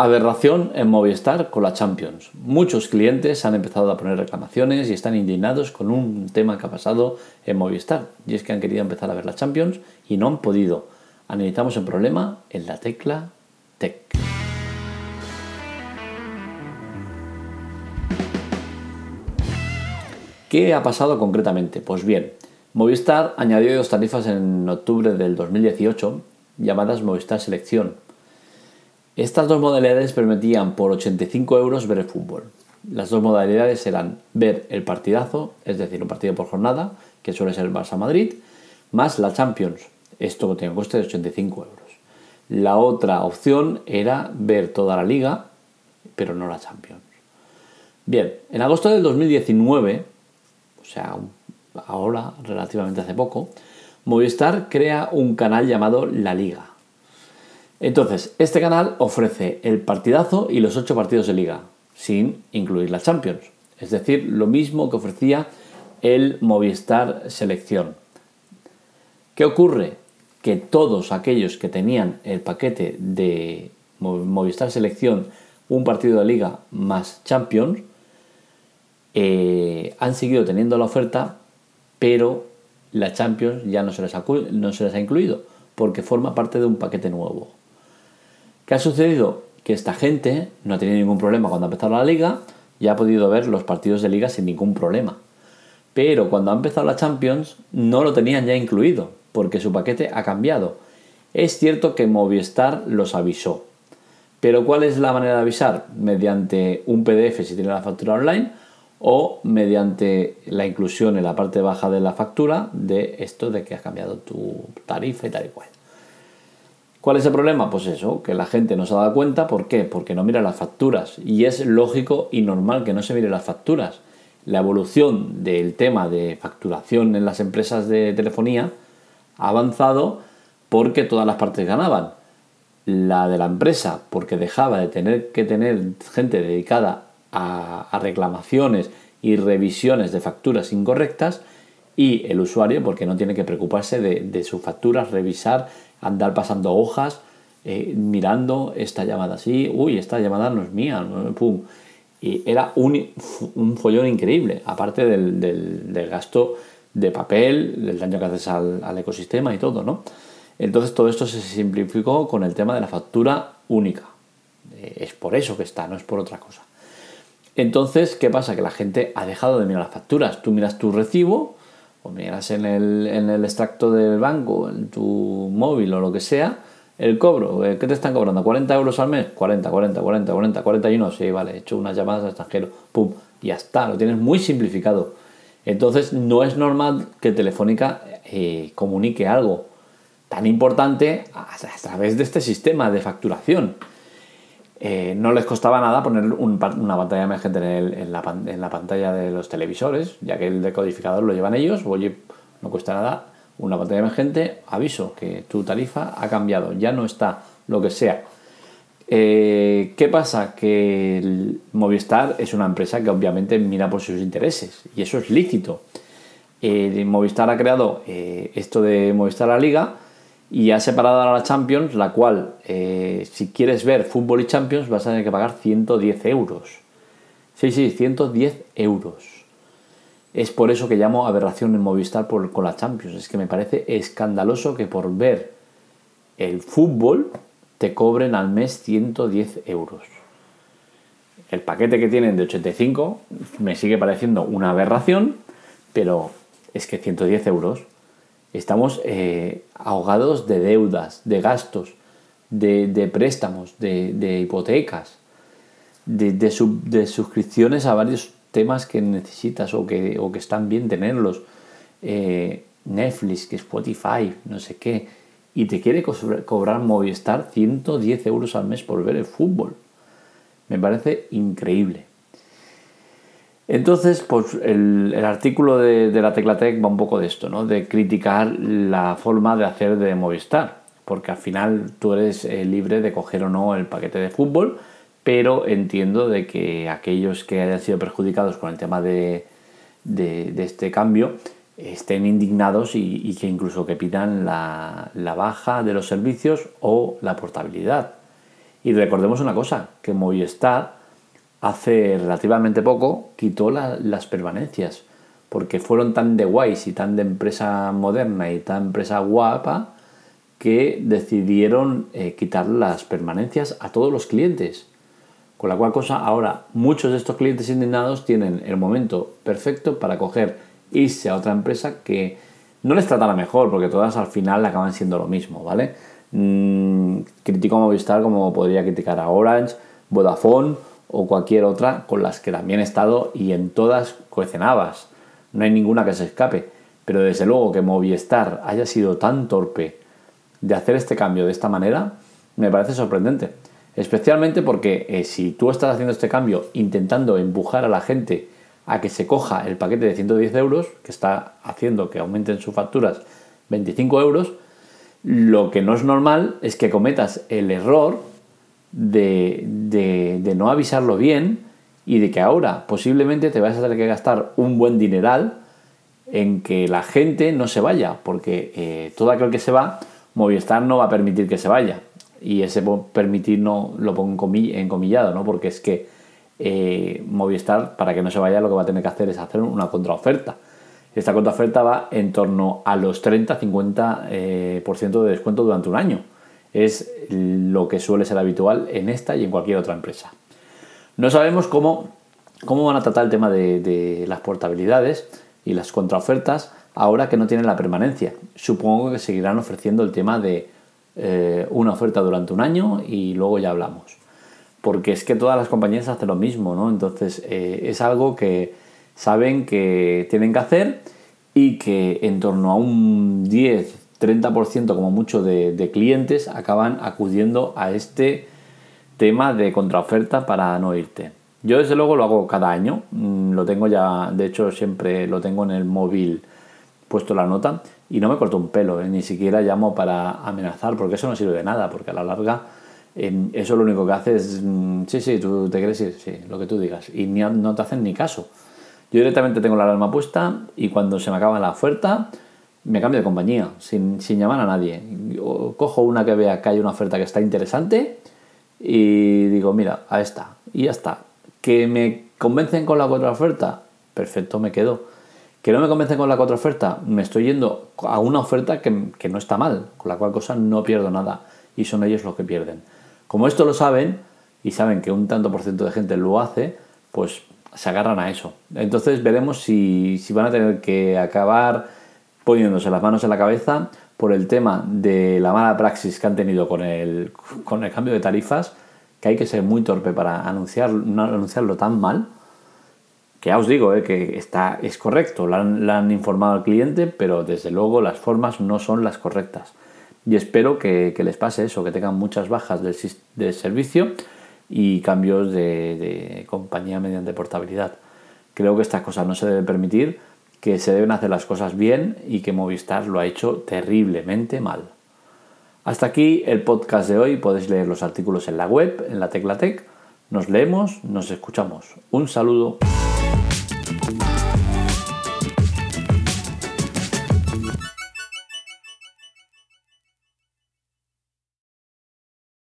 Aberración en Movistar con la Champions. Muchos clientes han empezado a poner reclamaciones y están indignados con un tema que ha pasado en Movistar. Y es que han querido empezar a ver la Champions y no han podido. Analizamos el problema en la tecla Tech. ¿Qué ha pasado concretamente? Pues bien, Movistar añadió dos tarifas en octubre del 2018 llamadas Movistar Selección estas dos modalidades permitían por 85 euros ver el fútbol. Las dos modalidades eran ver el partidazo, es decir, un partido por jornada, que suele ser el Barça Madrid, más la Champions. Esto tiene un coste de 85 euros. La otra opción era ver toda la liga, pero no la Champions. Bien, en agosto del 2019, o sea, ahora relativamente hace poco, Movistar crea un canal llamado La Liga. Entonces, este canal ofrece el partidazo y los ocho partidos de liga, sin incluir la Champions. Es decir, lo mismo que ofrecía el Movistar Selección. ¿Qué ocurre? Que todos aquellos que tenían el paquete de Movistar Selección, un partido de liga más Champions, eh, han seguido teniendo la oferta, pero la Champions ya no se les ha incluido, porque forma parte de un paquete nuevo. ¿Qué ha sucedido? Que esta gente no ha tenido ningún problema cuando ha empezado la liga y ha podido ver los partidos de liga sin ningún problema. Pero cuando ha empezado la Champions no lo tenían ya incluido, porque su paquete ha cambiado. Es cierto que Movistar los avisó. Pero ¿cuál es la manera de avisar? Mediante un PDF si tiene la factura online o mediante la inclusión en la parte baja de la factura de esto de que has cambiado tu tarifa y tal y cual. ¿Cuál es el problema? Pues eso, que la gente no se ha dado cuenta. ¿Por qué? Porque no mira las facturas. Y es lógico y normal que no se mire las facturas. La evolución del tema de facturación en las empresas de telefonía ha avanzado porque todas las partes ganaban. La de la empresa, porque dejaba de tener que tener gente dedicada a, reclamaciones y revisiones de facturas incorrectas, y el usuario, porque no tiene que preocuparse de, de sus facturas, revisar andar pasando hojas, eh, mirando esta llamada así, uy, esta llamada no es mía, pum. Y era un, un follón increíble, aparte del, gasto de papel, del daño que haces al, ecosistema y todo, ¿no? Entonces todo esto se simplificó con el tema de la factura única. Eh, es por eso que está, no es por otra cosa. Entonces, ¿qué pasa? Que la gente ha dejado de mirar las facturas. Tú miras tu recibo, o miras en el, en el extracto del banco, en tu móvil o lo que sea, el cobro, eh, ¿qué te están cobrando? ¿40 euros al mes? 40, 40, 40, 40, 41, sí, vale, he hecho unas llamadas al extranjero, pum, ya está, lo tienes muy simplificado. Entonces no es normal que Telefónica eh, comunique algo tan importante a través de este sistema de facturación. Eh, no les costaba nada poner una pantalla emergente en, la, pantalla de los televisores, ya que el decodificador lo llevan ellos. Oye, no cuesta nada una pantalla emergente, aviso que tu tarifa ha cambiado, ya no está lo que sea. Eh, ¿Qué pasa? Que Movistar es una empresa que obviamente mira por sus intereses y eso es lícito. Eh, Movistar ha creado esto de Movistar la Liga y ha separado a la Champions, la cual, eh, si quieres ver fútbol y Champions, vas a tener que pagar 110 euros. Sí, sí, 110 euros. Es por eso que llamo aberración en Movistar por, con la Champions. Es que me parece escandaloso que por ver el fútbol te cobren al mes 110 euros. El paquete que tienen de 85 me sigue pareciendo una aberración, pero es que 110 euros Estamos eh, ahogados de deudas, de gastos, de, préstamos, de, hipotecas, de, suscripciones a varios temas que necesitas o que, que están bien tenerlos. Eh, Netflix, que Spotify, no sé qué. Y te quiere cobrar Movistar 110 euros al mes por ver el fútbol. Me parece increíble. Entonces, pues el, artículo de, la Teclatec va un poco de esto, ¿no? De criticar la forma de hacer de Movistar, porque al final tú eres eh, libre de coger o no el paquete de fútbol, pero entiendo de que aquellos que hayan sido perjudicados con el tema de, este cambio estén indignados y, que incluso que pidan la, la baja de los servicios o la portabilidad. Y recordemos una cosa, que Movistar hace relativamente poco quitó las permanencias, porque fueron tan de guays y tan de empresa moderna y tan empresa guapa que decidieron eh, quitar las permanencias a todos los clientes. Con la cual cosa ahora muchos de estos clientes indignados tienen el momento perfecto para coger, irse a otra empresa que no les tratará mejor, porque todas al final acaban siendo lo mismo, ¿vale? Mm, critico a Movistar como podría criticar a Orange, Vodafone o cualquier otra con las que también he estado y en todas cohecenabas. No hay ninguna que se escape. Pero desde luego que Movistar haya sido tan torpe de hacer este cambio de esta manera, me parece sorprendente. Especialmente porque eh, si tú estás haciendo este cambio intentando empujar a la gente a que se coja el paquete de 110 euros, que está haciendo que aumenten sus facturas 25 euros, lo que no es normal es que cometas el error de, de, no avisarlo bien y de que ahora posiblemente te vas a tener que gastar un buen dineral en que la gente no se vaya, porque eh, todo aquel que se va, Movistar no va a permitir que se vaya. Y ese permitir no lo pongo en comillado, ¿no? porque es que eh, Movistar, para que no se vaya, lo que va a tener que hacer es hacer una contraoferta. Esta contraoferta va en torno a los 30-50% eh, de descuento durante un año es lo que suele ser habitual en esta y en cualquier otra empresa. No sabemos cómo, cómo van a tratar el tema de, las portabilidades y las contraofertas ahora que no tienen la permanencia. Supongo que seguirán ofreciendo el tema de eh, una oferta durante un año y luego ya hablamos. Porque es que todas las compañías hacen lo mismo, ¿no? Entonces eh, es algo que saben que tienen que hacer y que en torno a un 10, 30% como mucho de, clientes acaban acudiendo a este tema de contraoferta para no irte. Yo desde luego lo hago cada año, mm, lo tengo ya, de hecho siempre lo tengo en el móvil puesto la nota y no me corto un pelo, ¿eh? ni siquiera llamo para amenazar porque eso no sirve de nada, porque a la larga eso lo único que hace es, mm, sí, sí, tú te quieres ir, sí, lo que tú digas, y no te hacen ni caso. Yo directamente tengo la alarma puesta y cuando se me acaba la oferta, me cambio de compañía, sin, llamar a nadie. cojo una que vea que hay una oferta que está interesante y digo, mira, a esta, y ya está. Que me convencen con la oferta perfecto, me quedo. Que no me convencen con la oferta me estoy yendo a una oferta que, que no está mal, con la cual cosa no pierdo nada y son ellos los que pierden. Como esto lo saben y saben que un tanto por ciento de gente lo hace, pues se agarran a eso. Entonces veremos si, si van a tener que acabar poniéndose las manos en la cabeza por el tema de la mala praxis que han tenido con el, con el cambio de tarifas, que hay que ser muy torpe para anunciar, anunciarlo tan mal, que ya os digo eh, que está, es correcto, le han, informado al cliente, pero desde luego las formas no son las correctas. Y espero que, les pase eso, que tengan muchas bajas del, servicio y cambios de, de compañía mediante portabilidad. Creo que estas cosas no se deben permitir que se deben hacer las cosas bien y que Movistar lo ha hecho terriblemente mal. Hasta aquí el podcast de hoy, podéis leer los artículos en la web, en la Teclatec. Nos leemos, nos escuchamos. Un saludo.